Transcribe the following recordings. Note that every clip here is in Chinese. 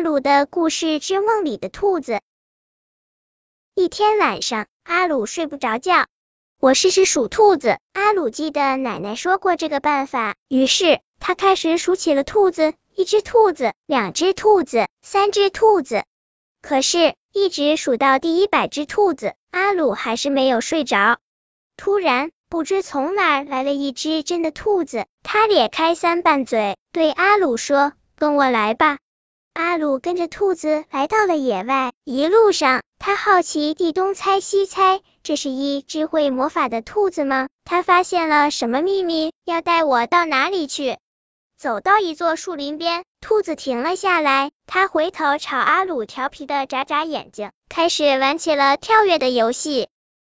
阿鲁的故事之梦里的兔子。一天晚上，阿鲁睡不着觉。我试试数兔子。阿鲁记得奶奶说过这个办法，于是他开始数起了兔子：一只兔子，两只兔子，三只兔子。可是，一直数到第一百只兔子，阿鲁还是没有睡着。突然，不知从哪儿来了一只真的兔子，它咧开三瓣嘴，对阿鲁说：“跟我来吧。”阿鲁跟着兔子来到了野外，一路上他好奇地东猜西猜，这是一只会魔法的兔子吗？他发现了什么秘密？要带我到哪里去？走到一座树林边，兔子停了下来，他回头朝阿鲁调皮的眨眨眼睛，开始玩起了跳跃的游戏。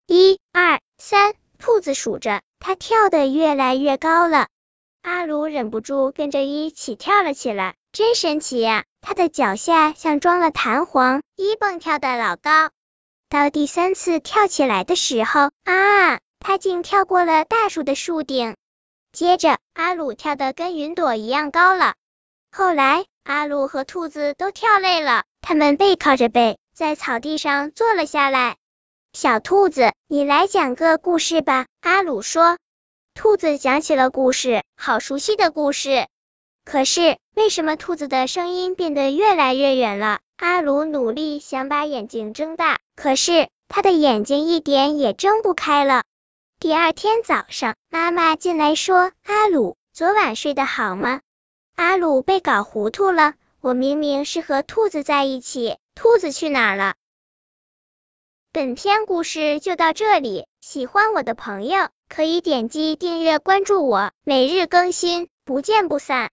一、二、三，兔子数着，它跳得越来越高了。阿鲁忍不住跟着一起跳了起来，真神奇呀！他的脚下像装了弹簧，一蹦跳的老高。到第三次跳起来的时候，啊，他竟跳过了大树的树顶。接着，阿鲁跳得跟云朵一样高了。后来，阿鲁和兔子都跳累了，他们背靠着背，在草地上坐了下来。小兔子，你来讲个故事吧。阿鲁说。兔子讲起了故事，好熟悉的故事。可是，为什么兔子的声音变得越来越远了？阿鲁努力想把眼睛睁大，可是他的眼睛一点也睁不开了。第二天早上，妈妈进来说：“阿鲁，昨晚睡得好吗？”阿鲁被搞糊涂了，我明明是和兔子在一起，兔子去哪儿了？本篇故事就到这里，喜欢我的朋友可以点击订阅关注我，每日更新，不见不散。